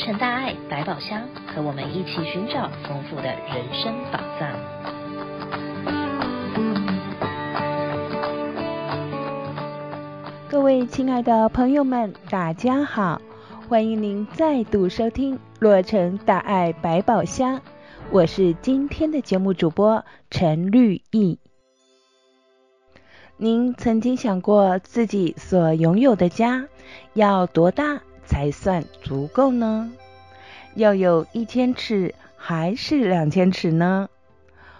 成大爱百宝箱，和我们一起寻找丰富的人生宝藏。各位亲爱的朋友们，大家好，欢迎您再度收听洛城大爱百宝箱，我是今天的节目主播陈绿意。您曾经想过自己所拥有的家要多大才算足够呢？要有一千尺还是两千尺呢？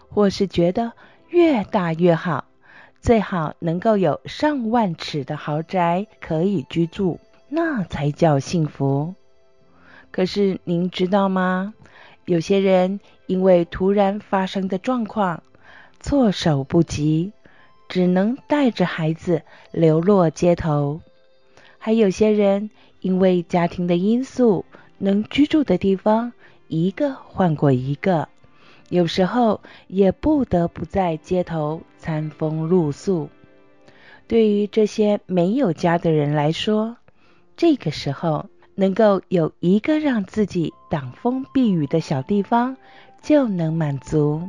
或是觉得越大越好，最好能够有上万尺的豪宅可以居住，那才叫幸福。可是您知道吗？有些人因为突然发生的状况，措手不及，只能带着孩子流落街头。还有些人，因为家庭的因素，能居住的地方一个换过一个，有时候也不得不在街头餐风露宿。对于这些没有家的人来说，这个时候能够有一个让自己挡风避雨的小地方，就能满足，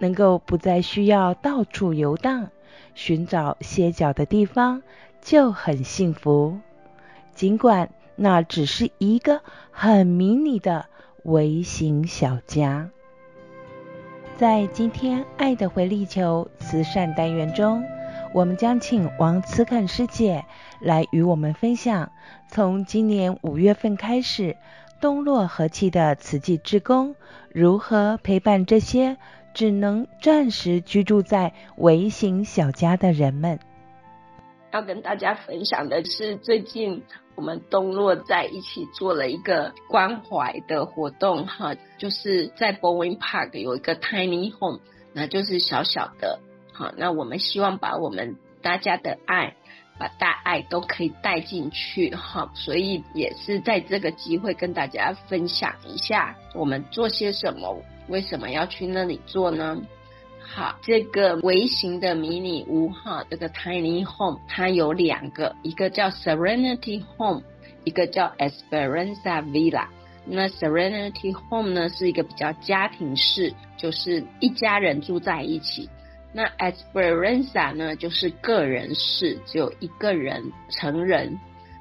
能够不再需要到处游荡，寻找歇脚的地方，就很幸福。尽管那只是一个很迷你的微型小家。在今天爱的回力球慈善单元中，我们将请王慈肯师姐来与我们分享，从今年五月份开始，东洛和气的慈济志工如何陪伴这些只能暂时居住在微型小家的人们。要跟大家分享的是，最近我们东洛在一起做了一个关怀的活动，哈，就是在 Bowen Park 有一个 Tiny Home，那就是小小的，好，那我们希望把我们大家的爱，把大爱都可以带进去，哈，所以也是在这个机会跟大家分享一下我们做些什么，为什么要去那里做呢？好，这个微型的迷你屋哈，这个 tiny home 它有两个，一个叫 Serenity Home，一个叫 Esperanza Villa。那 Serenity Home 呢是一个比较家庭式，就是一家人住在一起。那 Esperanza 呢就是个人式，只有一个人成人。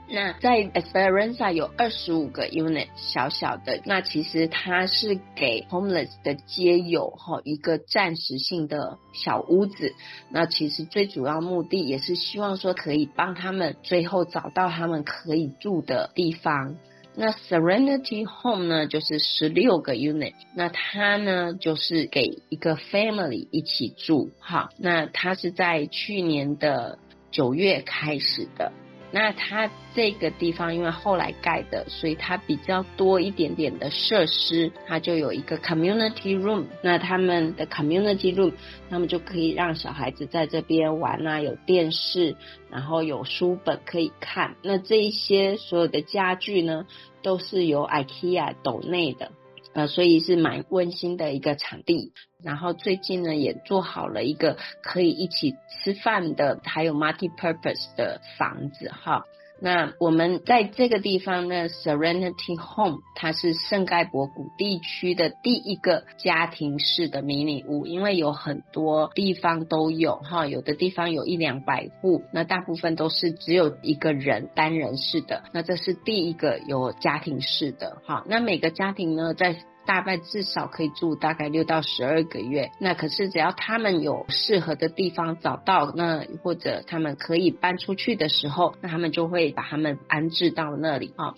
那在 Esperanza 有二十五个 unit 小小的，那其实它是给 homeless 的街友哈一个暂时性的小屋子。那其实最主要目的也是希望说可以帮他们最后找到他们可以住的地方。那 Serenity Home 呢就是十六个 unit，那它呢就是给一个 family 一起住哈。那它是在去年的九月开始的。那它这个地方因为后来盖的，所以它比较多一点点的设施，它就有一个 community room。那他们的 community room，他们就可以让小孩子在这边玩啊，有电视，然后有书本可以看。那这一些所有的家具呢，都是由 IKEA 抖内的。呃，所以是蛮温馨的一个场地。然后最近呢，也做好了一个可以一起吃饭的，还有 multi-purpose 的房子哈。那我们在这个地方呢，Serenity Home，它是圣盖博谷地区的第一个家庭式的迷你屋，因为有很多地方都有哈，有的地方有一两百户，那大部分都是只有一个人单人式的，那这是第一个有家庭式的哈。那每个家庭呢，在大概至少可以住大概六到十二个月，那可是只要他们有适合的地方找到，那或者他们可以搬出去的时候，那他们就会把他们安置到那里啊。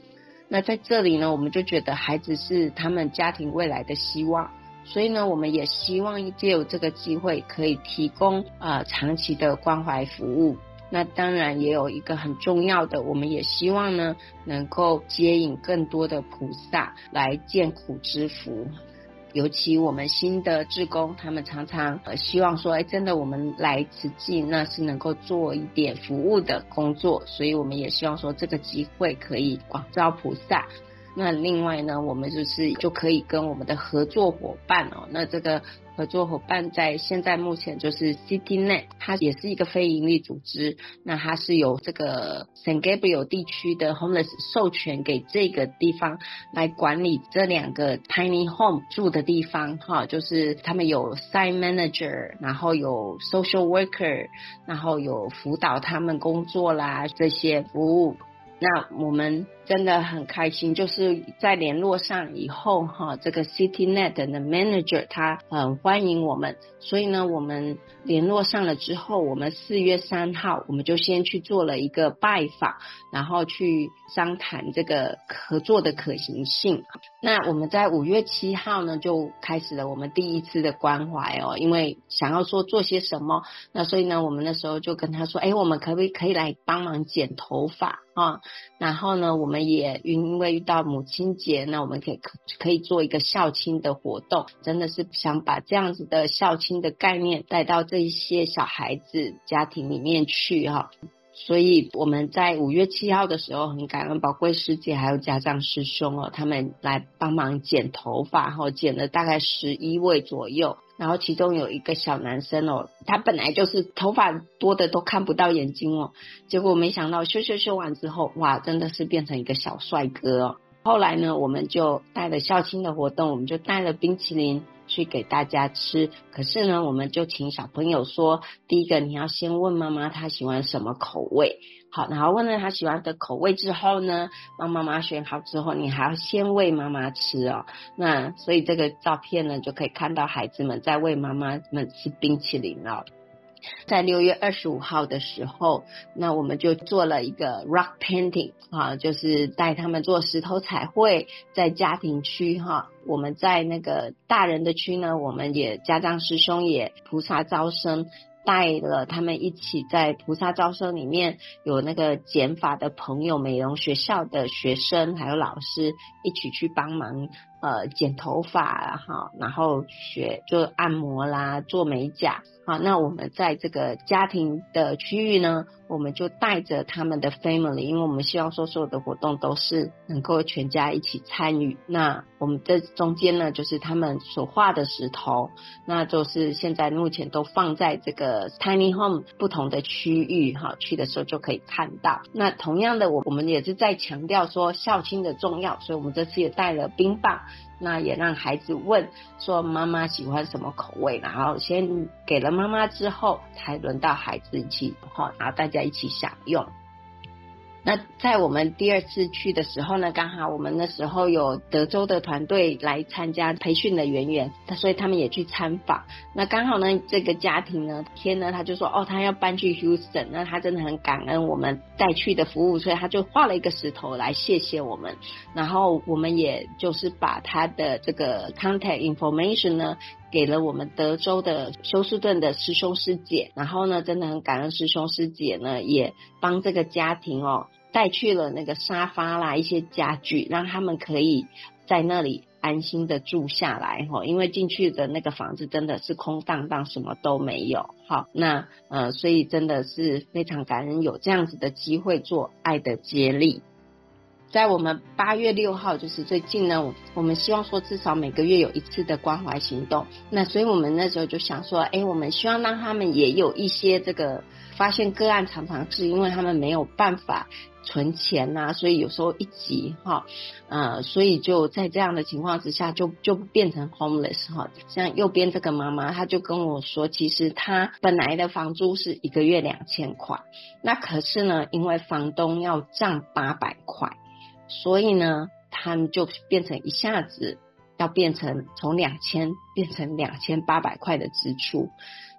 那在这里呢，我们就觉得孩子是他们家庭未来的希望，所以呢，我们也希望借由这个机会，可以提供啊、呃、长期的关怀服务。那当然也有一个很重要的，我们也希望呢，能够接引更多的菩萨来见苦知福。尤其我们新的志工，他们常常呃希望说，哎，真的我们来慈济，那是能够做一点服务的工作，所以我们也希望说，这个机会可以广招菩萨。那另外呢，我们就是就可以跟我们的合作伙伴哦，那这个。合作伙伴在现在目前就是 CityNet，它也是一个非营利组织。那它是由这个 San Gabriel 地区的 Homeless 授权给这个地方来管理这两个 Tiny Home 住的地方，哈，就是他们有 Site Manager，然后有 Social Worker，然后有辅导他们工作啦这些服务。那我们。真的很开心，就是在联络上以后哈，这个 CityNet 的 manager 他很欢迎我们，所以呢，我们联络上了之后，我们四月三号我们就先去做了一个拜访，然后去商谈这个合作的可行性。那我们在五月七号呢，就开始了我们第一次的关怀哦，因为想要说做些什么，那所以呢，我们那时候就跟他说，哎，我们可不可以可以来帮忙剪头发啊？然后呢，我们。也因为遇到母亲节，那我们可以可以做一个孝亲的活动，真的是想把这样子的孝亲的概念带到这一些小孩子家庭里面去哈。所以我们在五月七号的时候，很感恩宝贵师姐还有家长师兄哦，他们来帮忙剪头发，哈，剪了大概十一位左右。然后其中有一个小男生哦，他本来就是头发多的都看不到眼睛哦，结果没想到修修修完之后，哇，真的是变成一个小帅哥哦。后来呢，我们就带了校庆的活动，我们就带了冰淇淋去给大家吃。可是呢，我们就请小朋友说，第一个你要先问妈妈她喜欢什么口味。好，然后问了她喜欢的口味之后呢，帮妈妈选好之后，你还要先喂妈妈吃哦。那所以这个照片呢，就可以看到孩子们在喂妈妈们吃冰淇淋哦。在六月二十五号的时候，那我们就做了一个 rock painting 啊，就是带他们做石头彩绘，在家庭区哈。我们在那个大人的区呢，我们也家长师兄也菩萨招生。带了他们一起在菩萨招生里面有那个减法的朋友、美容学校的学生还有老师一起去帮忙呃剪头发哈，然后学做按摩啦、做美甲。好，那我们在这个家庭的区域呢，我们就带着他们的 family，因为我们希望说所有的活动都是能够全家一起参与。那我们这中间呢，就是他们所画的石头，那就是现在目前都放在这个 tiny home 不同的区域哈，去的时候就可以看到。那同样的，我我们也是在强调说孝亲的重要，所以我们这次也带了冰棒。那也让孩子问说妈妈喜欢什么口味，然后先给了妈妈之后，才轮到孩子一起，哈，然后大家一起享用。那在我们第二次去的时候呢，刚好我们那时候有德州的团队来参加培训的圆圆，所以他们也去参访。那刚好呢，这个家庭呢，天呢，他就说哦，他要搬去 Houston，那他真的很感恩我们带去的服务，所以他就画了一个石头来谢谢我们。然后我们也就是把他的这个 contact information 呢，给了我们德州的休斯顿的师兄师姐。然后呢，真的很感恩师兄师姐呢，也帮这个家庭哦。带去了那个沙发啦，一些家具，让他们可以在那里安心的住下来哈。因为进去的那个房子真的是空荡荡，什么都没有。好，那呃，所以真的是非常感恩有这样子的机会做爱的接力。在我们八月六号，就是最近呢，我们希望说至少每个月有一次的关怀行动。那所以我们那时候就想说，哎，我们希望让他们也有一些这个发现个案，常常是因为他们没有办法。存钱呐、所以有时候一急哈，呃，所以就在这样的情况之下，就就变成 homeless 哈。像右边这个妈妈，她就跟我说，其实她本来的房租是一个月两千块，那可是呢，因为房东要涨八百块，所以呢，他们就变成一下子要变成从两千变成两千八百块的支出，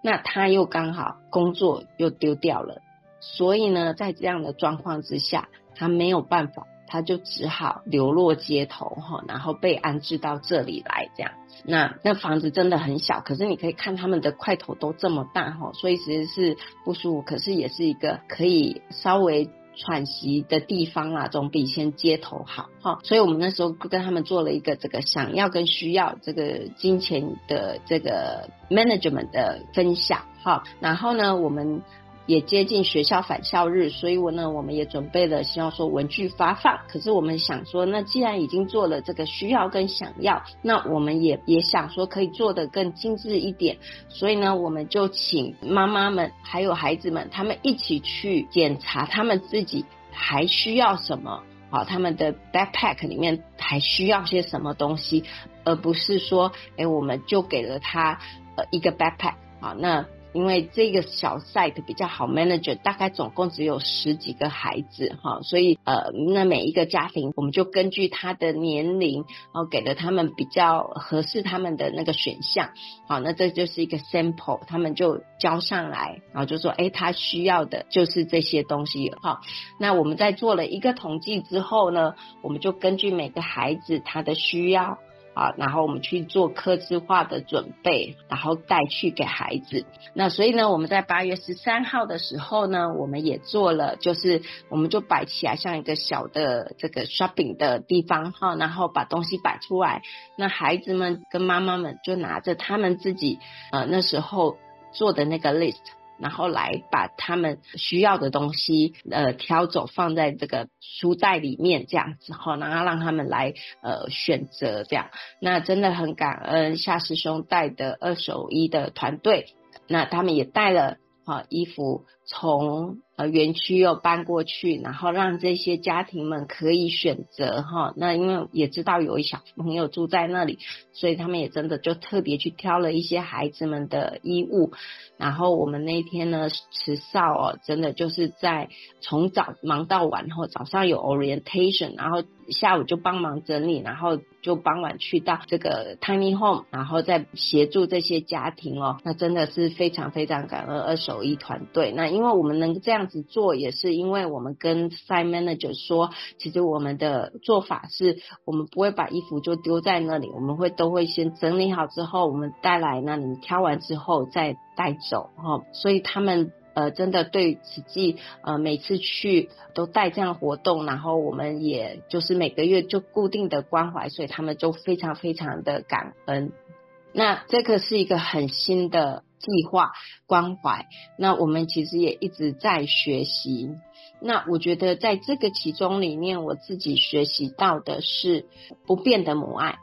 那他又刚好工作又丢掉了。所以呢，在这样的状况之下，他没有办法，他就只好流落街头哈，然后被安置到这里来这样。那那房子真的很小，可是你可以看他们的块头都这么大哈，所以其实是不舒服，可是也是一个可以稍微喘息的地方啦，总比先接头好哈。所以我们那时候跟他们做了一个这个想要跟需要这个金钱的这个 management 的分享哈，然后呢，我们。也接近学校返校日，所以我呢，我们也准备了希望说文具发放。可是我们想说，那既然已经做了这个需要跟想要，那我们也也想说可以做得更精致一点，所以呢，我们就请妈妈们还有孩子们，他们一起去检查他们自己还需要什么。好，他们的 backpack 里面还需要些什么东西，而不是说，哎，我们就给了他呃一个 backpack。好，那。因为这个小 site 比较好 manage，大概总共只有十几个孩子哈，所以呃，那每一个家庭我们就根据他的年龄，然后给了他们比较合适他们的那个选项，好，那这就是一个 sample，他们就交上来，然后就说，哎，他需要的就是这些东西哈。那我们在做了一个统计之后呢，我们就根据每个孩子他的需要。啊，然后我们去做客制化的准备，然后带去给孩子。那所以呢，我们在八月十三号的时候呢，我们也做了，就是我们就摆起来像一个小的这个 shopping 的地方哈，然后把东西摆出来。那孩子们跟妈妈们就拿着他们自己呃那时候做的那个 list。然后来把他们需要的东西呃挑走，放在这个书袋里面这样子哈，然后让他们来呃选择这样。那真的很感恩夏师兄带的二手衣的团队，那他们也带了啊衣服从。呃，园区又搬过去，然后让这些家庭们可以选择哈。那因为也知道有一小朋友住在那里，所以他们也真的就特别去挑了一些孩子们的衣物。然后我们那一天呢，慈少哦，真的就是在从早忙到晚，后早上有 orientation，然后下午就帮忙整理，然后就傍晚去到这个 tiny home，然后再协助这些家庭哦。那真的是非常非常感恩二手衣团队。那因为我们能这样子做，也是因为我们跟 site manager 说，其实我们的做法是，我们不会把衣服就丢在那里，我们会都会先整理好之后，我们带来，那里挑完之后再带走哈。所以他们呃真的对慈济呃每次去都带这样活动，然后我们也就是每个月就固定的关怀，所以他们就非常非常的感恩。那这个是一个很新的。计划关怀，那我们其实也一直在学习。那我觉得在这个其中里面，我自己学习到的是不变的母爱。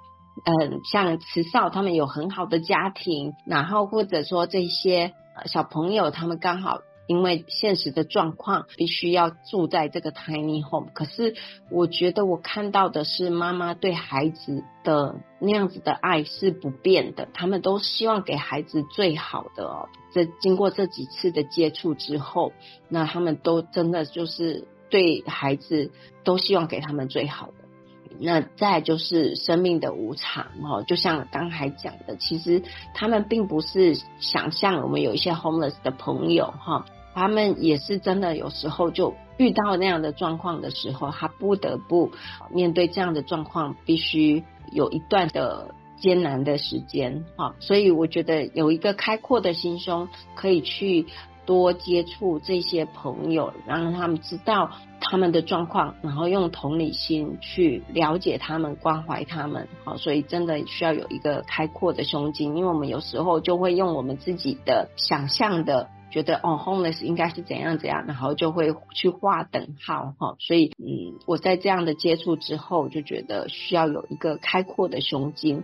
嗯，像慈少他们有很好的家庭，然后或者说这些小朋友，他们刚好。因为现实的状况，必须要住在这个 tiny home。可是我觉得我看到的是妈妈对孩子的那样子的爱是不变的，他们都希望给孩子最好的哦。这经过这几次的接触之后，那他们都真的就是对孩子都希望给他们最好的。那再就是生命的无常哦，就像刚才讲的，其实他们并不是想象我们有一些 homeless 的朋友哈。他们也是真的，有时候就遇到那样的状况的时候，他不得不面对这样的状况，必须有一段的艰难的时间哈。所以我觉得有一个开阔的心胸，可以去多接触这些朋友，让他们知道他们的状况，然后用同理心去了解他们，关怀他们。好，所以真的需要有一个开阔的胸襟，因为我们有时候就会用我们自己的想象的。觉得哦，homeless 应该是怎样怎样，然后就会去划等号哈。所以嗯，我在这样的接触之后，就觉得需要有一个开阔的胸襟，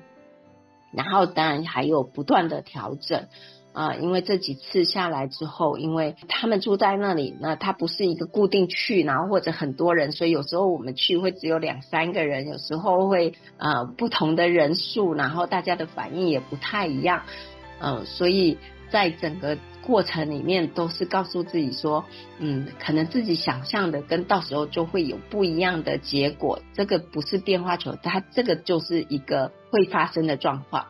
然后当然还有不断的调整啊、因为这几次下来之后，因为他们住在那里，那他不是一个固定去，然后或者很多人，所以有时候我们去会只有两三个人，有时候会呃不同的人数，然后大家的反应也不太一样，嗯、所以在整个。过程里面都是告诉自己说，嗯，可能自己想象的跟到时候就会有不一样的结果，这个不是变化球，它这个就是一个会发生的状况，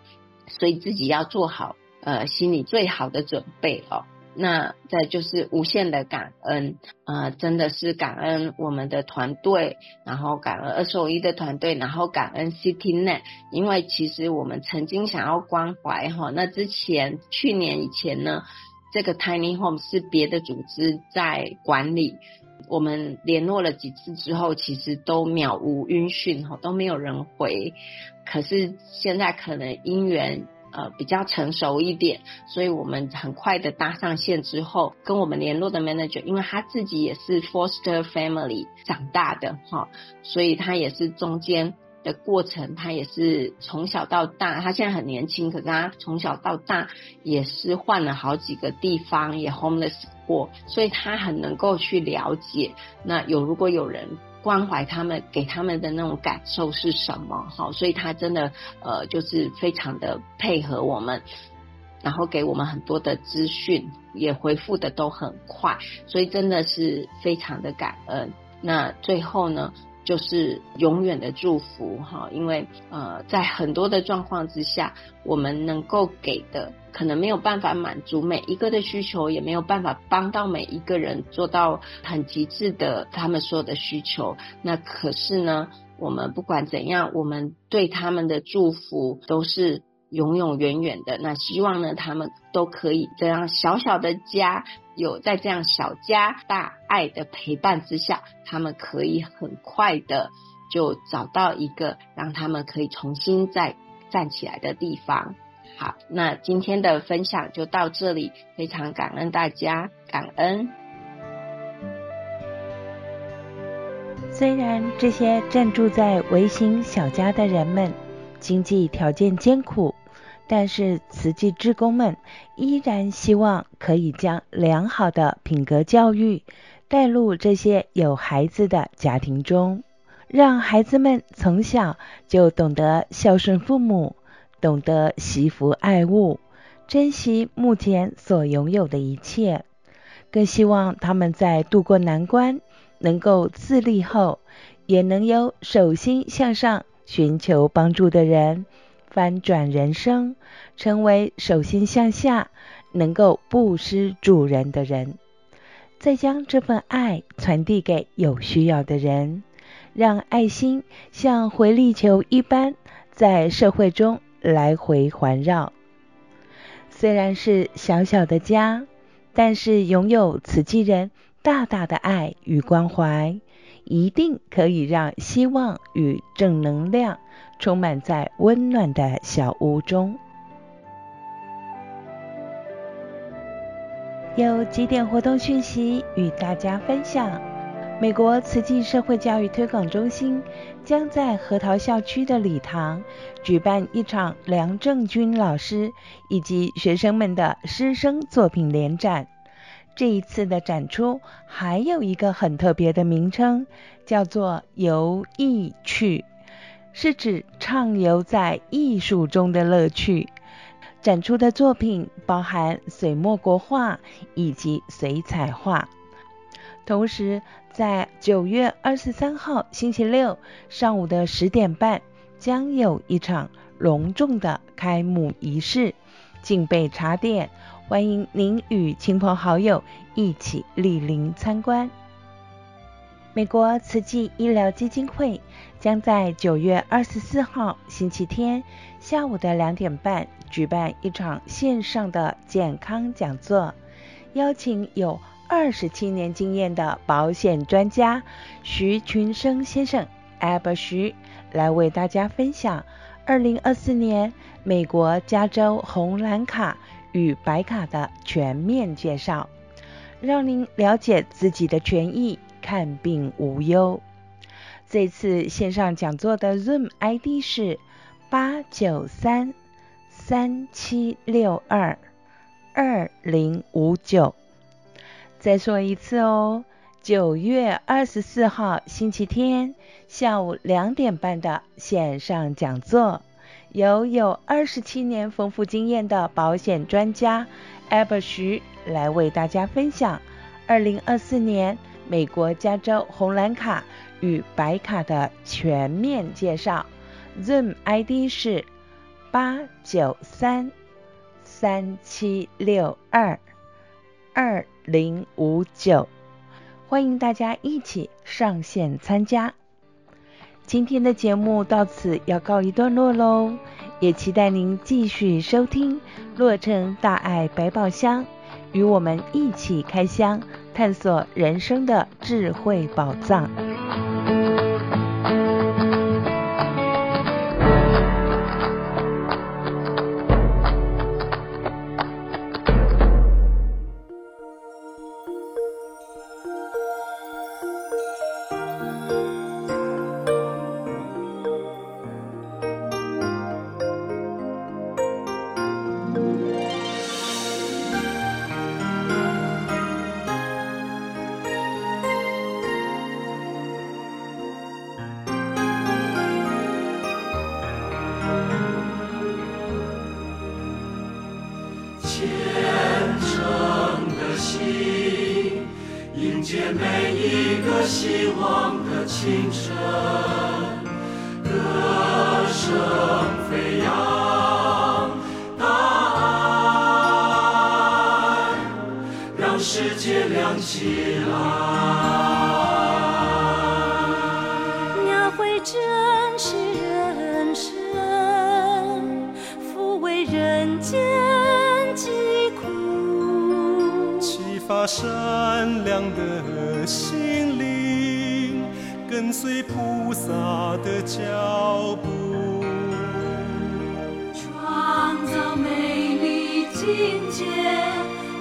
所以自己要做好呃心里最好的准备哦。那再就是无限的感恩，呃，真的是感恩我们的团队，然后感恩二十五一的团队，然后感恩 CityNet，因为其实我们曾经想要关怀哈，那之前去年以前呢。这个 tiny home 是别的组织在管理，我们联络了几次之后，其实都渺无音讯哈，都没有人回。可是现在可能因缘呃比较成熟一点，所以我们很快的搭上线之后，跟我们联络的 manager，因为他自己也是 foster family 长大的哈，所以他也是中间的过程，他也是从小到大，他现在很年轻，可是他从小到大也是换了好几个地方，也 homeless 过，所以他很能够去了解。那有如果有人关怀他们，给他们的那种感受是什么？好，所以他真的呃，就是非常的配合我们，然后给我们很多的资讯，也回复的都很快，所以真的是非常的感恩。那最后呢？就是永远的祝福哈，因为呃，在很多的状况之下，我们能够给的可能没有办法满足每一个的需求，也没有办法帮到每一个人做到很极致的他们所有的需求。那可是呢，我们不管怎样，我们对他们的祝福都是。永永远远的，那希望呢，他们都可以这样小小的家，有在这样小家大爱的陪伴之下，他们可以很快的就找到一个让他们可以重新再站起来的地方。好，那今天的分享就到这里，非常感恩大家，感恩。虽然这些暂住在微型小家的人们经济条件艰苦。但是慈济志工们依然希望可以将良好的品格教育带入这些有孩子的家庭中，让孩子们从小就懂得孝顺父母，懂得惜福爱物，珍惜目前所拥有的一切。更希望他们在度过难关、能够自立后，也能有手心向上寻求帮助的人。翻转人生，成为手心向下、能够布施助人的人，再将这份爱传递给有需要的人，让爱心像回力球一般在社会中来回环绕。虽然是小小的家，但是拥有慈济人大大的爱与关怀，一定可以让希望与正能量。充满在温暖的小屋中。有几点活动讯息与大家分享：美国慈济社会教育推广中心将在核桃校区的礼堂举办一场梁正军老师以及学生们的师生作品联展。这一次的展出还有一个很特别的名称，叫做“游艺趣”。是指畅游在艺术中的乐趣。展出的作品包含水墨国画以及水彩画。同时，在九月二十三号星期六上午的十点半，将有一场隆重的开幕仪式，敬备茶点，欢迎您与亲朋好友一起莅临参观。美国慈济医疗基金会将在九月二十四号星期天下午的两点半举办一场线上的健康讲座，邀请有二十七年经验的保险专家徐群生先生 Albert 徐来为大家分享二零二四年美国加州红蓝卡与白卡的全面介绍，让您了解自己的权益。看病无忧。这次线上讲座的 Zoom ID 是八九三三七六二二零五九。再说一次哦，九月二十四号星期天下午两点半的线上讲座，由有二十七年丰富经验的保险专家 Albert 徐来为大家分享二零二四年。美国加州红蓝卡与白卡的全面介绍，Zoom ID 是八九三三七六二二零五九，欢迎大家一起上线参加。今天的节目到此要告一段落喽，也期待您继续收听《洛城大爱百宝箱》，与我们一起开箱。探索人生的智慧宝藏。把善良的心灵，跟随菩萨的脚步，创造美丽境界，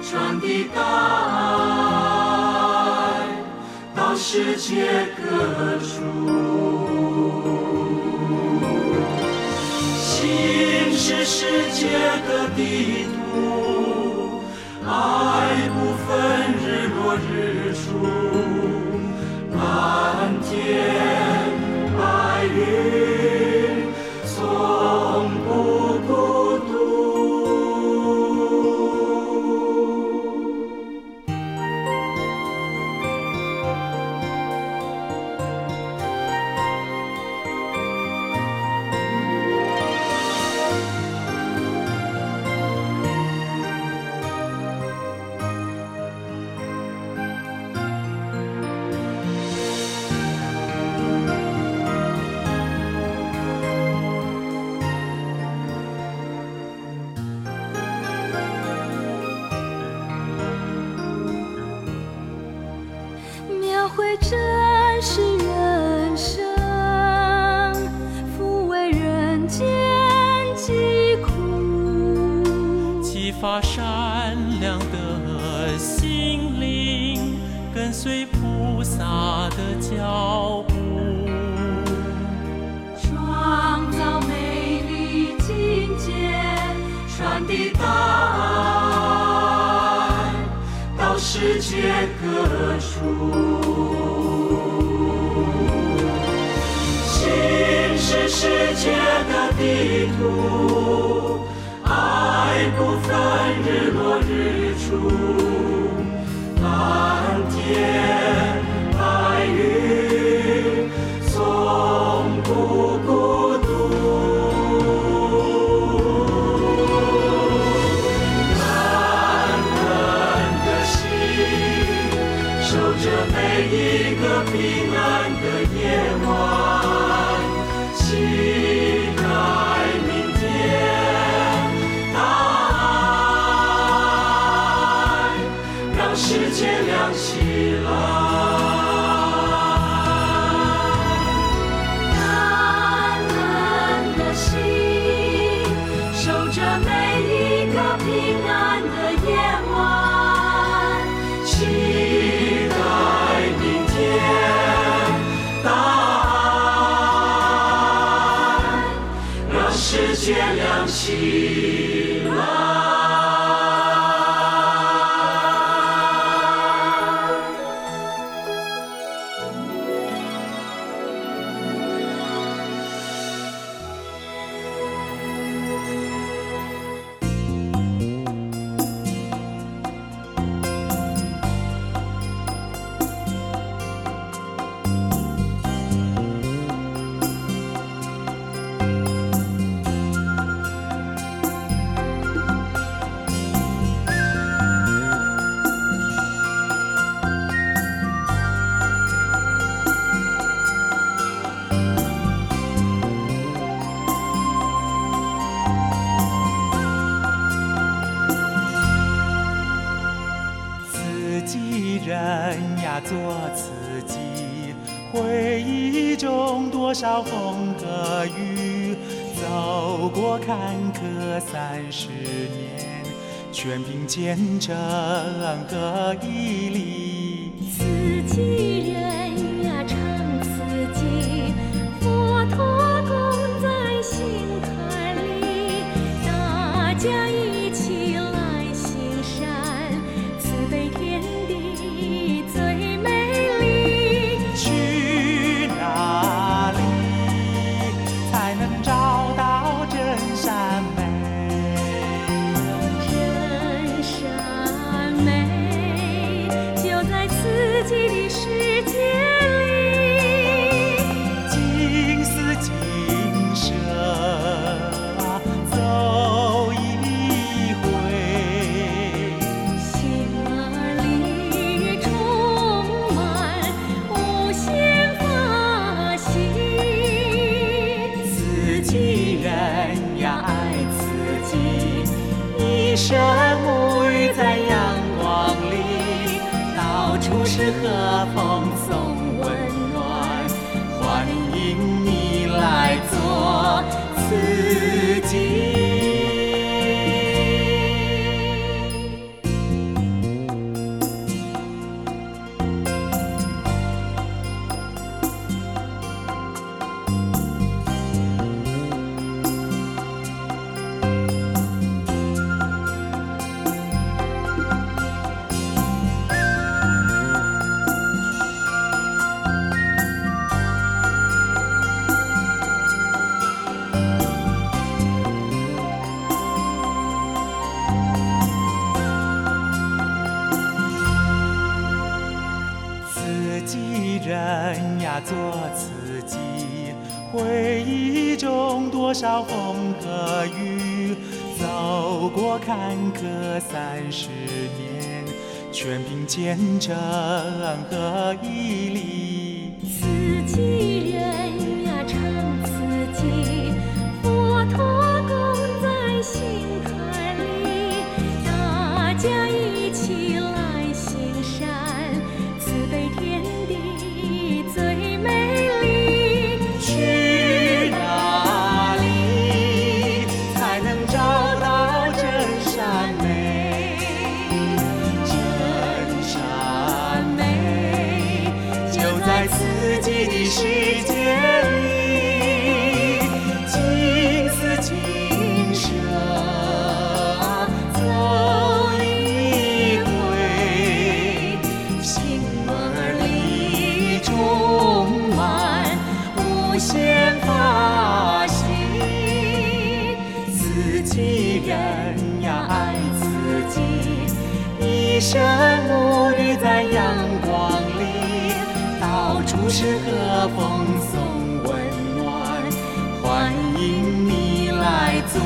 传递大爱到世界各处。心是世界的地图，爱不分日落日出，地图爱不分日落日出蓝天天亮起己人呀，做自己。回忆中多少风和雨，走过坎坷三十年，全凭坚贞和毅力。自己人。多少风和雨，走过坎坷三十年，全凭见证和毅力。在自己的世界里，金丝金绳走一回，心儿里充满无限法喜。自己人呀，爱自己一生。不是和风送温暖欢迎你来做